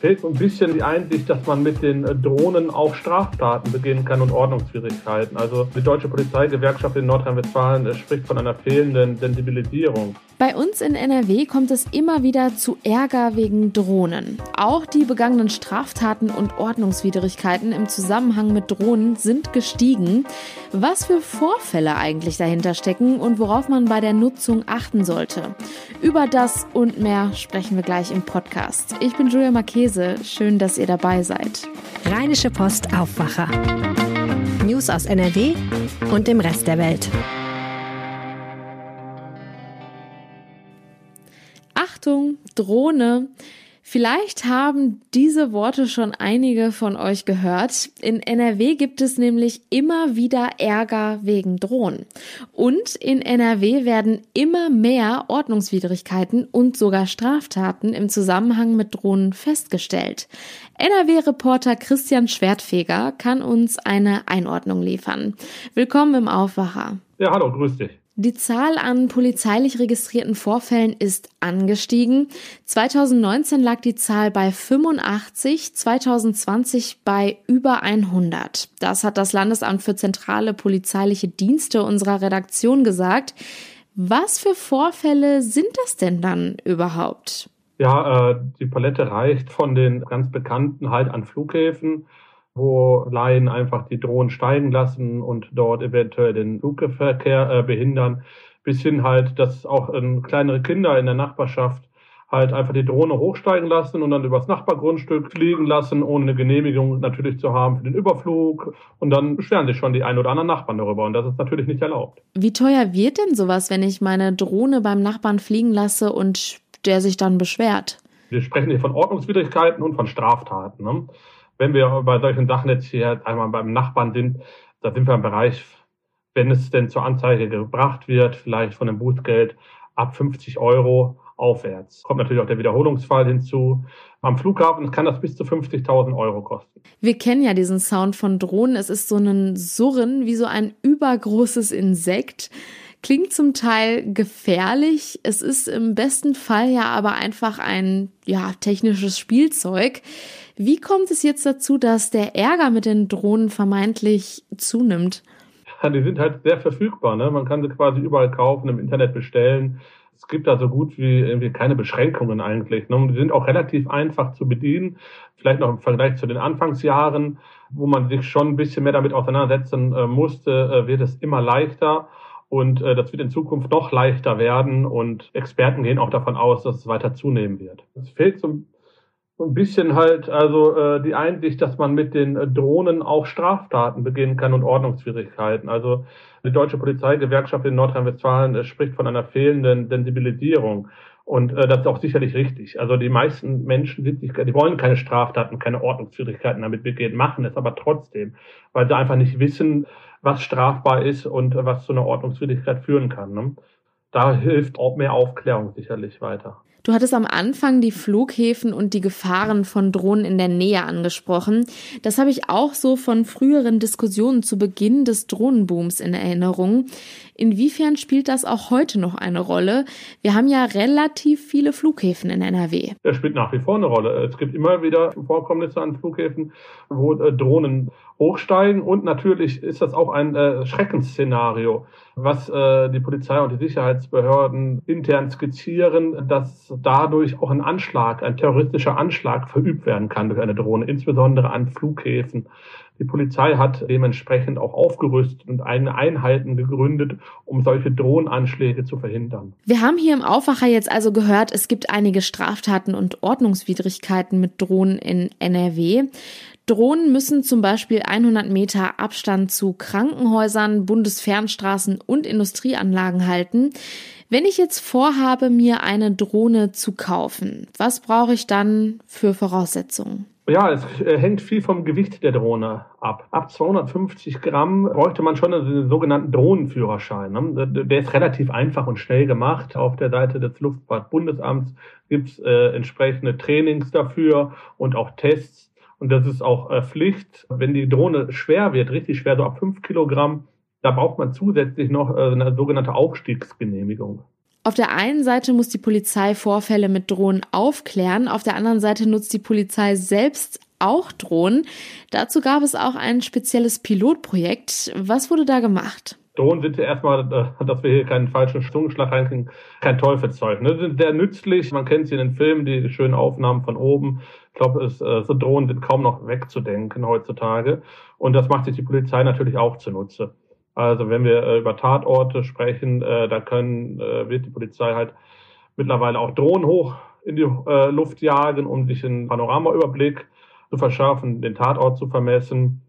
Fehlt so ein bisschen die Einsicht, dass man mit den äh, Drohnen auch Straftaten begehen kann und Ordnungswidrigkeiten. Also die Deutsche Polizeigewerkschaft in Nordrhein-Westfalen äh, spricht von einer fehlenden Sensibilisierung. Bei uns in NRW kommt es immer wieder zu Ärger wegen Drohnen. Auch die begangenen Straftaten und Ordnungswidrigkeiten im Zusammenhang mit Drohnen sind gestiegen. Was für Vorfälle eigentlich dahinter stecken und worauf man bei der Nutzung achten sollte. Über das und mehr sprechen wir gleich im Podcast. Ich bin Julia Marchese. Schön, dass ihr dabei seid. Rheinische Post Aufwacher. News aus NRW und dem Rest der Welt. Achtung, Drohne. Vielleicht haben diese Worte schon einige von euch gehört. In NRW gibt es nämlich immer wieder Ärger wegen Drohnen. Und in NRW werden immer mehr Ordnungswidrigkeiten und sogar Straftaten im Zusammenhang mit Drohnen festgestellt. NRW-Reporter Christian Schwertfeger kann uns eine Einordnung liefern. Willkommen im Aufwacher. Ja, hallo, grüß dich. Die Zahl an polizeilich registrierten Vorfällen ist angestiegen. 2019 lag die Zahl bei 85, 2020 bei über 100. Das hat das Landesamt für zentrale polizeiliche Dienste unserer Redaktion gesagt. Was für Vorfälle sind das denn dann überhaupt? Ja, äh, die Palette reicht von den ganz bekannten halt an Flughäfen wo Laien einfach die Drohnen steigen lassen und dort eventuell den Flugverkehr äh, behindern, bis hin halt, dass auch ähm, kleinere Kinder in der Nachbarschaft halt einfach die Drohne hochsteigen lassen und dann übers Nachbargrundstück fliegen lassen, ohne eine Genehmigung natürlich zu haben für den Überflug. Und dann beschweren sich schon die ein oder anderen Nachbarn darüber. Und das ist natürlich nicht erlaubt. Wie teuer wird denn sowas, wenn ich meine Drohne beim Nachbarn fliegen lasse und der sich dann beschwert? Wir sprechen hier von Ordnungswidrigkeiten und von Straftaten. Ne? Wenn wir bei solchen Sachen jetzt hier einmal beim Nachbarn sind, da sind wir im Bereich, wenn es denn zur Anzeige gebracht wird, vielleicht von dem Bußgeld ab 50 Euro aufwärts. Kommt natürlich auch der Wiederholungsfall hinzu. Am Flughafen kann das bis zu 50.000 Euro kosten. Wir kennen ja diesen Sound von Drohnen. Es ist so ein Surren wie so ein übergroßes Insekt. Klingt zum Teil gefährlich. Es ist im besten Fall ja aber einfach ein ja, technisches Spielzeug. Wie kommt es jetzt dazu, dass der Ärger mit den Drohnen vermeintlich zunimmt? Ja, die sind halt sehr verfügbar. Ne? Man kann sie quasi überall kaufen, im Internet bestellen. Es gibt da so gut wie irgendwie keine Beschränkungen eigentlich. Ne? Die sind auch relativ einfach zu bedienen. Vielleicht noch im Vergleich zu den Anfangsjahren, wo man sich schon ein bisschen mehr damit auseinandersetzen äh, musste, äh, wird es immer leichter. Und äh, das wird in Zukunft noch leichter werden. Und Experten gehen auch davon aus, dass es weiter zunehmen wird. Es fehlt so so ein bisschen halt also äh, die Einsicht, dass man mit den äh, Drohnen auch Straftaten begehen kann und Ordnungswidrigkeiten. Also die Deutsche Polizeigewerkschaft in Nordrhein-Westfalen äh, spricht von einer fehlenden Sensibilisierung. Und äh, das ist auch sicherlich richtig. Also die meisten Menschen sind nicht, die wollen keine Straftaten, keine Ordnungswidrigkeiten damit begehen, machen es aber trotzdem, weil sie einfach nicht wissen, was strafbar ist und was zu einer Ordnungswidrigkeit führen kann. Ne? Da hilft auch mehr Aufklärung sicherlich weiter. Du hattest am Anfang die Flughäfen und die Gefahren von Drohnen in der Nähe angesprochen. Das habe ich auch so von früheren Diskussionen zu Beginn des Drohnenbooms in Erinnerung. Inwiefern spielt das auch heute noch eine Rolle? Wir haben ja relativ viele Flughäfen in NRW. Das spielt nach wie vor eine Rolle. Es gibt immer wieder Vorkommnisse an Flughäfen, wo äh, Drohnen hochsteigen und natürlich ist das auch ein äh, Schreckensszenario, was äh, die Polizei und die Sicherheitsbehörden intern skizzieren, dass dadurch auch ein Anschlag, ein terroristischer Anschlag verübt werden kann durch eine Drohne, insbesondere an Flughäfen. Die Polizei hat dementsprechend auch aufgerüstet und eigene Einheiten gegründet, um solche Drohnenanschläge zu verhindern. Wir haben hier im Aufwacher jetzt also gehört, es gibt einige Straftaten und Ordnungswidrigkeiten mit Drohnen in NRW. Drohnen müssen zum Beispiel 100 Meter Abstand zu Krankenhäusern, Bundesfernstraßen und Industrieanlagen halten. Wenn ich jetzt vorhabe, mir eine Drohne zu kaufen, was brauche ich dann für Voraussetzungen? Ja, es äh, hängt viel vom Gewicht der Drohne ab. Ab 250 Gramm bräuchte man schon einen sogenannten Drohnenführerschein. Ne? Der ist relativ einfach und schnell gemacht. Auf der Seite des Luftfahrtbundesamts gibt es äh, entsprechende Trainings dafür und auch Tests und das ist auch äh, Pflicht. Wenn die Drohne schwer wird, richtig schwer, so ab fünf Kilogramm, da braucht man zusätzlich noch äh, eine sogenannte Aufstiegsgenehmigung. Auf der einen Seite muss die Polizei Vorfälle mit Drohnen aufklären, auf der anderen Seite nutzt die Polizei selbst auch Drohnen. Dazu gab es auch ein spezielles Pilotprojekt. Was wurde da gemacht? Drohnen sind ja erstmal, äh, dass wir hier keinen falschen Zungenschlag reinkriegen, kein Teufelszeug. Ne? Sind sehr nützlich. Man kennt sie in den Filmen, die schönen Aufnahmen von oben. Ich glaube, äh, so Drohnen sind kaum noch wegzudenken heutzutage. Und das macht sich die Polizei natürlich auch zunutze. Also wenn wir äh, über Tatorte sprechen, da können, wird die Polizei halt mittlerweile auch Drohnen hoch in die Luft jagen, um sich einen Panoramaüberblick zu verschaffen, den Tatort zu vermessen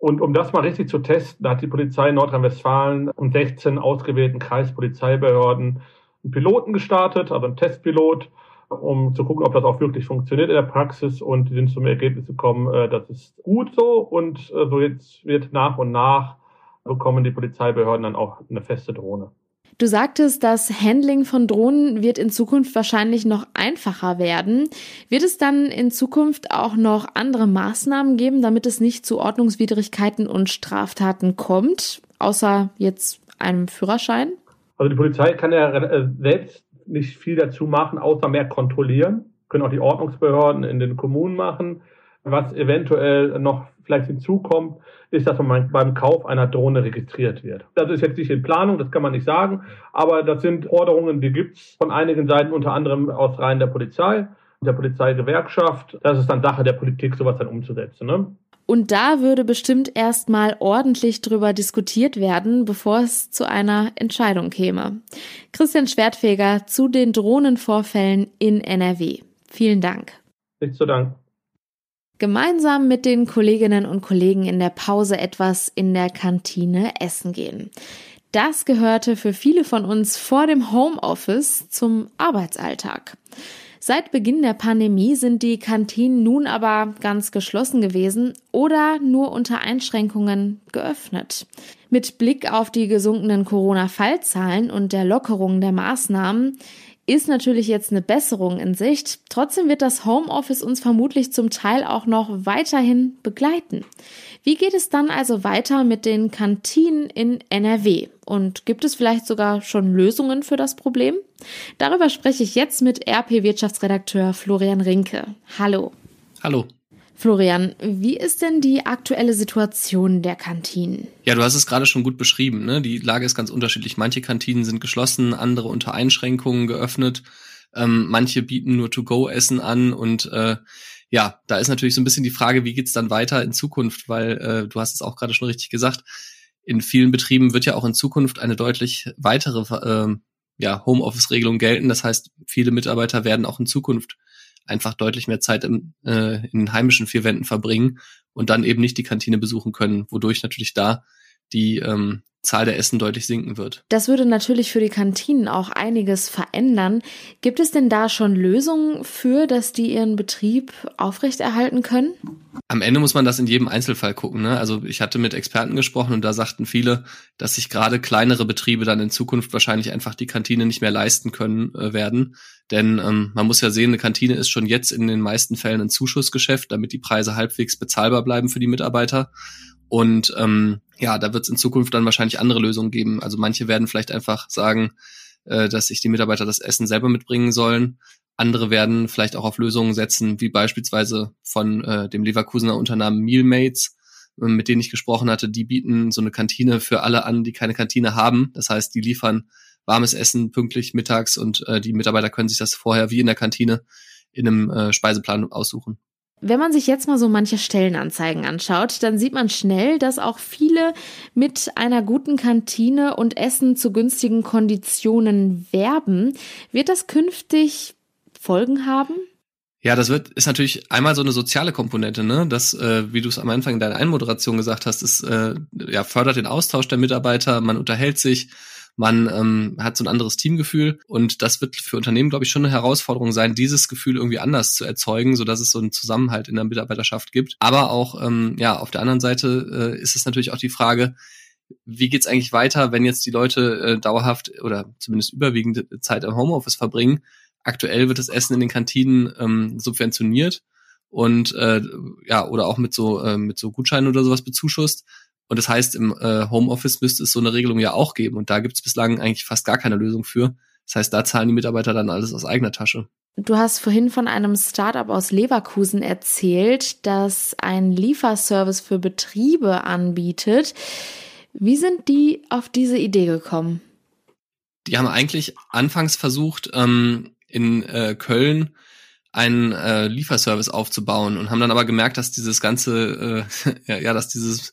und um das mal richtig zu testen, hat die Polizei in Nordrhein-Westfalen und 16 ausgewählten Kreispolizeibehörden einen Piloten gestartet, also einen Testpilot, um zu gucken, ob das auch wirklich funktioniert in der Praxis. Und die sind zum Ergebnis gekommen, äh, das ist gut so. Und äh, so jetzt wird nach und nach bekommen die Polizeibehörden dann auch eine feste Drohne. Du sagtest, das Handling von Drohnen wird in Zukunft wahrscheinlich noch einfacher werden. Wird es dann in Zukunft auch noch andere Maßnahmen geben, damit es nicht zu Ordnungswidrigkeiten und Straftaten kommt, außer jetzt einem Führerschein? Also die Polizei kann ja äh, selbst nicht viel dazu machen, außer mehr kontrollieren. Können auch die Ordnungsbehörden in den Kommunen machen. Was eventuell noch vielleicht hinzukommt, ist, dass man beim Kauf einer Drohne registriert wird. Das ist jetzt nicht in Planung, das kann man nicht sagen, aber das sind Forderungen, die gibt's von einigen Seiten, unter anderem aus Reihen der Polizei, der Polizeigewerkschaft. Das ist dann Sache der Politik, sowas dann umzusetzen. Ne? Und da würde bestimmt erstmal ordentlich drüber diskutiert werden, bevor es zu einer Entscheidung käme. Christian Schwertfeger zu den Drohnenvorfällen in NRW. Vielen Dank. Nicht zu Dank gemeinsam mit den Kolleginnen und Kollegen in der Pause etwas in der Kantine essen gehen. Das gehörte für viele von uns vor dem Homeoffice zum Arbeitsalltag. Seit Beginn der Pandemie sind die Kantinen nun aber ganz geschlossen gewesen oder nur unter Einschränkungen geöffnet. Mit Blick auf die gesunkenen Corona-Fallzahlen und der Lockerung der Maßnahmen ist natürlich jetzt eine Besserung in Sicht. Trotzdem wird das Homeoffice uns vermutlich zum Teil auch noch weiterhin begleiten. Wie geht es dann also weiter mit den Kantinen in NRW? Und gibt es vielleicht sogar schon Lösungen für das Problem? Darüber spreche ich jetzt mit RP-Wirtschaftsredakteur Florian Rinke. Hallo. Hallo. Florian, wie ist denn die aktuelle Situation der Kantinen? Ja, du hast es gerade schon gut beschrieben. Ne? Die Lage ist ganz unterschiedlich. Manche Kantinen sind geschlossen, andere unter Einschränkungen geöffnet. Ähm, manche bieten nur To-Go-Essen an und äh, ja, da ist natürlich so ein bisschen die Frage, wie geht's dann weiter in Zukunft, weil äh, du hast es auch gerade schon richtig gesagt, in vielen Betrieben wird ja auch in Zukunft eine deutlich weitere äh, ja, Homeoffice-Regelung gelten. Das heißt, viele Mitarbeiter werden auch in Zukunft einfach deutlich mehr Zeit im, äh, in den heimischen vier Wänden verbringen und dann eben nicht die Kantine besuchen können, wodurch natürlich da die ähm, Zahl der Essen deutlich sinken wird. Das würde natürlich für die Kantinen auch einiges verändern. Gibt es denn da schon Lösungen für, dass die ihren Betrieb aufrechterhalten können? Am Ende muss man das in jedem Einzelfall gucken. Ne? Also ich hatte mit Experten gesprochen und da sagten viele, dass sich gerade kleinere Betriebe dann in Zukunft wahrscheinlich einfach die Kantine nicht mehr leisten können äh, werden. Denn ähm, man muss ja sehen, eine Kantine ist schon jetzt in den meisten Fällen ein Zuschussgeschäft, damit die Preise halbwegs bezahlbar bleiben für die Mitarbeiter. Und ähm, ja, da wird es in Zukunft dann wahrscheinlich andere Lösungen geben. Also manche werden vielleicht einfach sagen, äh, dass sich die Mitarbeiter das Essen selber mitbringen sollen. Andere werden vielleicht auch auf Lösungen setzen, wie beispielsweise von äh, dem Leverkusener Unternehmen Mealmates, äh, mit denen ich gesprochen hatte. Die bieten so eine Kantine für alle an, die keine Kantine haben. Das heißt, die liefern warmes Essen pünktlich mittags und äh, die Mitarbeiter können sich das vorher wie in der Kantine in einem äh, Speiseplan aussuchen. Wenn man sich jetzt mal so manche Stellenanzeigen anschaut, dann sieht man schnell, dass auch viele mit einer guten Kantine und Essen zu günstigen Konditionen werben. Wird das künftig Folgen haben? Ja, das wird ist natürlich einmal so eine soziale Komponente, ne? Das, äh, wie du es am Anfang in deiner Einmoderation gesagt hast, ist äh, ja fördert den Austausch der Mitarbeiter, man unterhält sich, man ähm, hat so ein anderes Teamgefühl und das wird für Unternehmen, glaube ich, schon eine Herausforderung sein, dieses Gefühl irgendwie anders zu erzeugen, so dass es so einen Zusammenhalt in der Mitarbeiterschaft gibt. Aber auch ähm, ja auf der anderen Seite äh, ist es natürlich auch die Frage, wie geht's eigentlich weiter, wenn jetzt die Leute äh, dauerhaft oder zumindest überwiegende Zeit im Homeoffice verbringen? Aktuell wird das Essen in den Kantinen ähm, subventioniert und äh, ja oder auch mit so äh, mit so Gutscheinen oder sowas bezuschusst. Und das heißt, im äh, Homeoffice müsste es so eine Regelung ja auch geben. Und da gibt es bislang eigentlich fast gar keine Lösung für. Das heißt, da zahlen die Mitarbeiter dann alles aus eigener Tasche. Du hast vorhin von einem Startup aus Leverkusen erzählt, das einen Lieferservice für Betriebe anbietet. Wie sind die auf diese Idee gekommen? Die haben eigentlich anfangs versucht, ähm, in äh, Köln einen äh, Lieferservice aufzubauen und haben dann aber gemerkt, dass dieses ganze, äh, ja, ja, dass dieses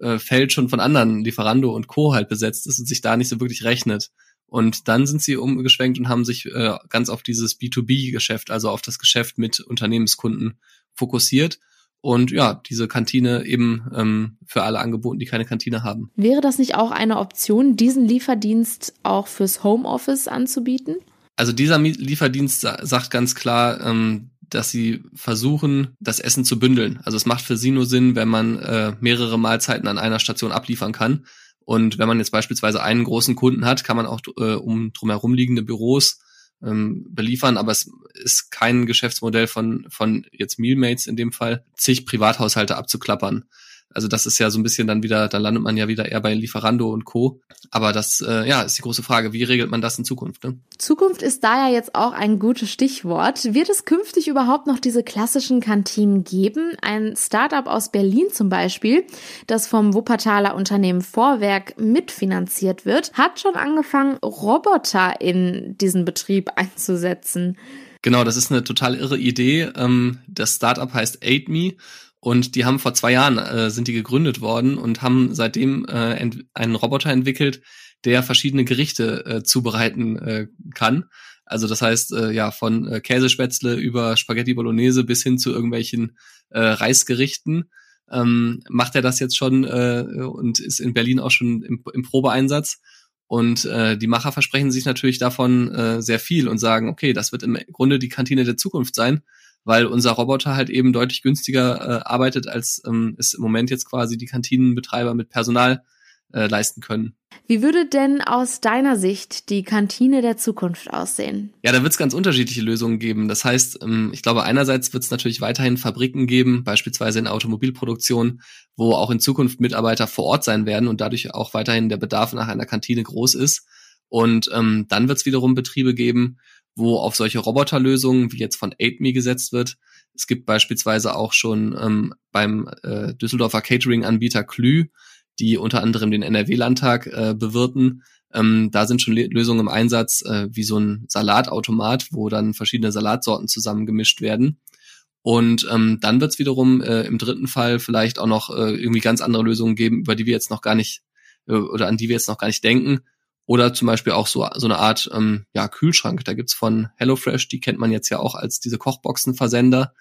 äh, Feld schon von anderen Lieferando und Co. halt besetzt ist und sich da nicht so wirklich rechnet. Und dann sind sie umgeschwenkt und haben sich äh, ganz auf dieses B2B-Geschäft, also auf das Geschäft mit Unternehmenskunden fokussiert und ja, diese Kantine eben ähm, für alle angeboten, die keine Kantine haben. Wäre das nicht auch eine Option, diesen Lieferdienst auch fürs Homeoffice anzubieten? Also dieser Lieferdienst sagt ganz klar, ähm, dass sie versuchen, das Essen zu bündeln. Also es macht für sie nur Sinn, wenn man äh, mehrere Mahlzeiten an einer Station abliefern kann. Und wenn man jetzt beispielsweise einen großen Kunden hat, kann man auch äh, um drumherum liegende Büros ähm, beliefern, aber es ist kein Geschäftsmodell von, von jetzt Mealmates in dem Fall, zig Privathaushalte abzuklappern. Also das ist ja so ein bisschen dann wieder, da landet man ja wieder eher bei Lieferando und Co. Aber das, äh, ja, ist die große Frage, wie regelt man das in Zukunft? Ne? Zukunft ist da ja jetzt auch ein gutes Stichwort. Wird es künftig überhaupt noch diese klassischen Kantinen geben? Ein Startup aus Berlin zum Beispiel, das vom Wuppertaler Unternehmen Vorwerk mitfinanziert wird, hat schon angefangen, Roboter in diesen Betrieb einzusetzen. Genau, das ist eine total irre Idee. Ähm, das Startup heißt AidMe und die haben vor zwei Jahren äh, sind die gegründet worden und haben seitdem äh, einen Roboter entwickelt, der verschiedene Gerichte äh, zubereiten äh, kann. Also das heißt, äh, ja, von äh, Käsespätzle über Spaghetti Bolognese bis hin zu irgendwelchen äh, Reisgerichten ähm, macht er das jetzt schon äh, und ist in Berlin auch schon im, im Probeeinsatz. Und äh, die Macher versprechen sich natürlich davon äh, sehr viel und sagen, okay, das wird im Grunde die Kantine der Zukunft sein weil unser Roboter halt eben deutlich günstiger äh, arbeitet, als ähm, es im Moment jetzt quasi die Kantinenbetreiber mit Personal äh, leisten können. Wie würde denn aus deiner Sicht die Kantine der Zukunft aussehen? Ja, da wird es ganz unterschiedliche Lösungen geben. Das heißt, ähm, ich glaube, einerseits wird es natürlich weiterhin Fabriken geben, beispielsweise in Automobilproduktion, wo auch in Zukunft Mitarbeiter vor Ort sein werden und dadurch auch weiterhin der Bedarf nach einer Kantine groß ist. Und ähm, dann wird es wiederum Betriebe geben, wo auf solche Roboterlösungen wie jetzt von AidMe gesetzt wird. Es gibt beispielsweise auch schon ähm, beim äh, Düsseldorfer Catering-Anbieter Klü, die unter anderem den NRW-Landtag äh, bewirten. Ähm, da sind schon Lösungen im Einsatz, äh, wie so ein Salatautomat, wo dann verschiedene Salatsorten zusammengemischt werden. Und ähm, dann wird es wiederum äh, im dritten Fall vielleicht auch noch äh, irgendwie ganz andere Lösungen geben, über die wir jetzt noch gar nicht äh, oder an die wir jetzt noch gar nicht denken. Oder zum Beispiel auch so, so eine Art ähm, ja, Kühlschrank. Da gibt's von HelloFresh, die kennt man jetzt ja auch als diese Kochboxenversender.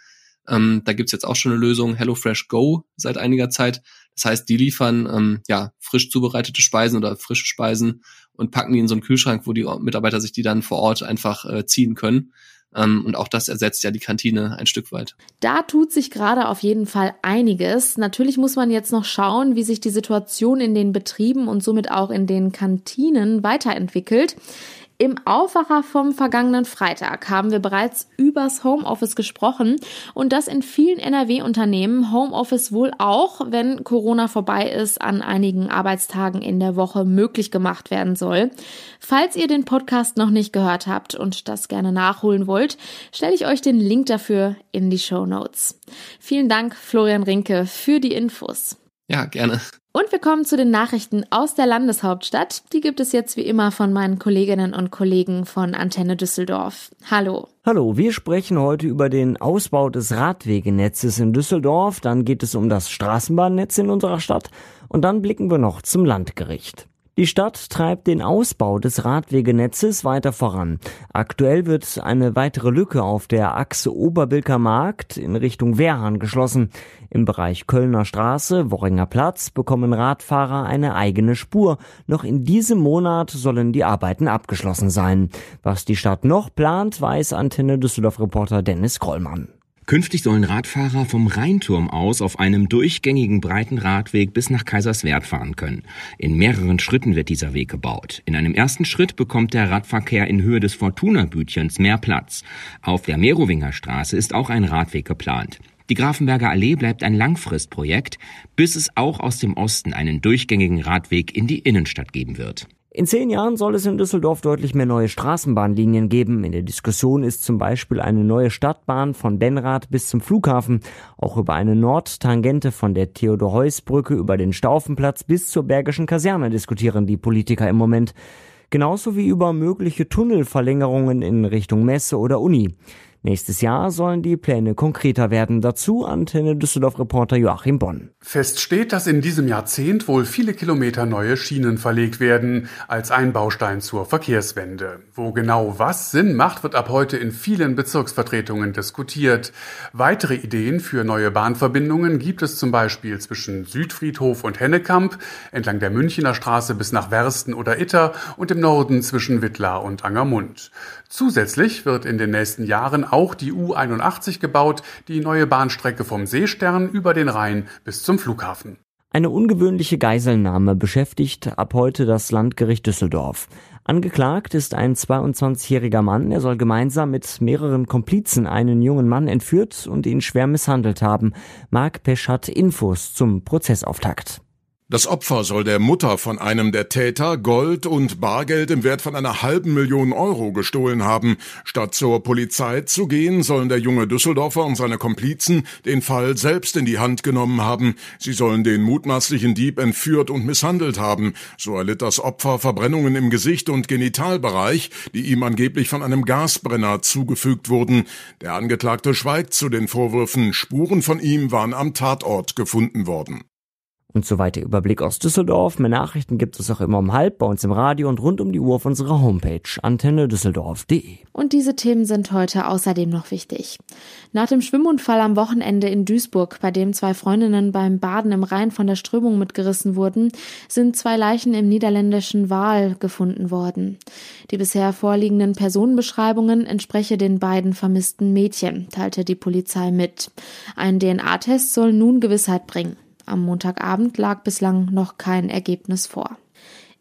Ähm, da gibt's jetzt auch schon eine Lösung, HelloFresh Go, seit einiger Zeit. Das heißt, die liefern ähm, ja frisch zubereitete Speisen oder frische Speisen und packen die in so einen Kühlschrank, wo die Mitarbeiter sich die dann vor Ort einfach äh, ziehen können. Ähm, und auch das ersetzt ja die Kantine ein Stück weit. Da tut sich gerade auf jeden Fall einiges. Natürlich muss man jetzt noch schauen, wie sich die Situation in den Betrieben und somit auch in den Kantinen weiterentwickelt. Im Aufwacher vom vergangenen Freitag haben wir bereits übers Homeoffice gesprochen und dass in vielen NRW-Unternehmen Homeoffice wohl auch, wenn Corona vorbei ist, an einigen Arbeitstagen in der Woche möglich gemacht werden soll. Falls ihr den Podcast noch nicht gehört habt und das gerne nachholen wollt, stelle ich euch den Link dafür in die Show Notes. Vielen Dank, Florian Rinke, für die Infos. Ja, gerne. Und wir kommen zu den Nachrichten aus der Landeshauptstadt. Die gibt es jetzt wie immer von meinen Kolleginnen und Kollegen von Antenne Düsseldorf. Hallo. Hallo, wir sprechen heute über den Ausbau des Radwegenetzes in Düsseldorf, dann geht es um das Straßenbahnnetz in unserer Stadt und dann blicken wir noch zum Landgericht. Die Stadt treibt den Ausbau des Radwegenetzes weiter voran. Aktuell wird eine weitere Lücke auf der Achse Oberbilker Markt in Richtung Wehrhahn geschlossen. Im Bereich Kölner Straße, Worringer Platz bekommen Radfahrer eine eigene Spur. Noch in diesem Monat sollen die Arbeiten abgeschlossen sein. Was die Stadt noch plant, weiß Antenne Düsseldorf Reporter Dennis Krollmann. Künftig sollen Radfahrer vom Rheinturm aus auf einem durchgängigen breiten Radweg bis nach Kaiserswerth fahren können. In mehreren Schritten wird dieser Weg gebaut. In einem ersten Schritt bekommt der Radverkehr in Höhe des Fortuna-Bütchens mehr Platz. Auf der Merowinger Straße ist auch ein Radweg geplant. Die Grafenberger Allee bleibt ein Langfristprojekt, bis es auch aus dem Osten einen durchgängigen Radweg in die Innenstadt geben wird. In zehn Jahren soll es in Düsseldorf deutlich mehr neue Straßenbahnlinien geben. In der Diskussion ist zum Beispiel eine neue Stadtbahn von Benrath bis zum Flughafen. Auch über eine Nordtangente von der Theodor-Heuss-Brücke über den Staufenplatz bis zur Bergischen Kaserne diskutieren die Politiker im Moment. Genauso wie über mögliche Tunnelverlängerungen in Richtung Messe oder Uni. Nächstes Jahr sollen die Pläne konkreter werden. Dazu Antenne Düsseldorf-Reporter Joachim Bonn. Fest steht, dass in diesem Jahrzehnt wohl viele Kilometer neue Schienen verlegt werden, als ein Baustein zur Verkehrswende. Wo genau was Sinn macht, wird ab heute in vielen Bezirksvertretungen diskutiert. Weitere Ideen für neue Bahnverbindungen gibt es zum Beispiel zwischen Südfriedhof und Hennekamp, entlang der Münchener Straße bis nach Wersten oder Itter und im Norden zwischen Wittlar und Angermund. Zusätzlich wird in den nächsten Jahren auch die U81 gebaut, die neue Bahnstrecke vom Seestern über den Rhein bis zum Flughafen. Eine ungewöhnliche Geiselnahme beschäftigt ab heute das Landgericht Düsseldorf. Angeklagt ist ein 22-jähriger Mann. Er soll gemeinsam mit mehreren Komplizen einen jungen Mann entführt und ihn schwer misshandelt haben. Marc Pesch hat Infos zum Prozessauftakt. Das Opfer soll der Mutter von einem der Täter Gold und Bargeld im Wert von einer halben Million Euro gestohlen haben. Statt zur Polizei zu gehen, sollen der junge Düsseldorfer und seine Komplizen den Fall selbst in die Hand genommen haben. Sie sollen den mutmaßlichen Dieb entführt und misshandelt haben. So erlitt das Opfer Verbrennungen im Gesicht und Genitalbereich, die ihm angeblich von einem Gasbrenner zugefügt wurden. Der Angeklagte schweigt zu den Vorwürfen. Spuren von ihm waren am Tatort gefunden worden. Und so weiter Überblick aus Düsseldorf. Mehr Nachrichten gibt es auch immer um halb bei uns im Radio und rund um die Uhr auf unserer Homepage antennedüsseldorf.de. Und diese Themen sind heute außerdem noch wichtig. Nach dem Schwimmunfall am Wochenende in Duisburg, bei dem zwei Freundinnen beim Baden im Rhein von der Strömung mitgerissen wurden, sind zwei Leichen im niederländischen Waal gefunden worden. Die bisher vorliegenden Personenbeschreibungen entspreche den beiden vermissten Mädchen, teilte die Polizei mit. Ein DNA-Test soll nun Gewissheit bringen. Am Montagabend lag bislang noch kein Ergebnis vor.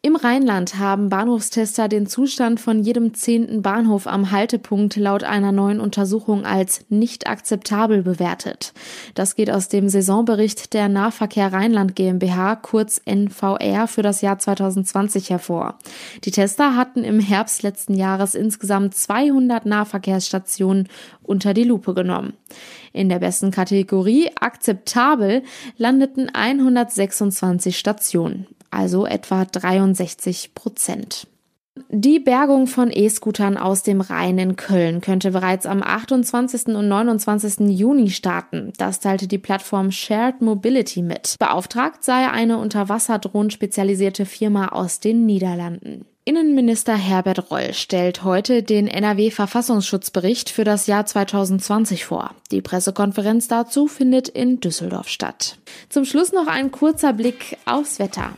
Im Rheinland haben Bahnhofstester den Zustand von jedem zehnten Bahnhof am Haltepunkt laut einer neuen Untersuchung als nicht akzeptabel bewertet. Das geht aus dem Saisonbericht der Nahverkehr Rheinland GmbH, kurz NVR, für das Jahr 2020 hervor. Die Tester hatten im Herbst letzten Jahres insgesamt 200 Nahverkehrsstationen unter die Lupe genommen. In der besten Kategorie akzeptabel landeten 126 Stationen also etwa 63 Prozent. Die Bergung von E-Scootern aus dem Rhein in Köln könnte bereits am 28. und 29. Juni starten. Das teilte die Plattform Shared Mobility mit. Beauftragt sei eine unter Wasserdrohnen spezialisierte Firma aus den Niederlanden. Innenminister Herbert Reul stellt heute den NRW-Verfassungsschutzbericht für das Jahr 2020 vor. Die Pressekonferenz dazu findet in Düsseldorf statt. Zum Schluss noch ein kurzer Blick aufs Wetter.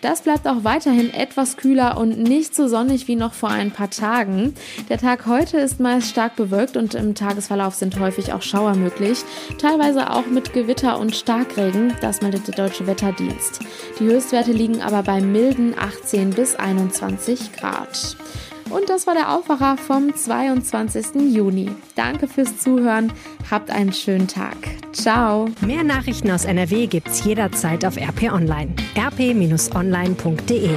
Das bleibt auch weiterhin etwas kühler und nicht so sonnig wie noch vor ein paar Tagen. Der Tag heute ist meist stark bewölkt und im Tagesverlauf sind häufig auch Schauer möglich, teilweise auch mit Gewitter und Starkregen, das meldet der Deutsche Wetterdienst. Die Höchstwerte liegen aber bei milden 18 bis 21 20 Grad. Und das war der Aufwacher vom 22. Juni. Danke fürs Zuhören. Habt einen schönen Tag. Ciao. Mehr Nachrichten aus NRW gibt's jederzeit auf RP Online. rp-online.de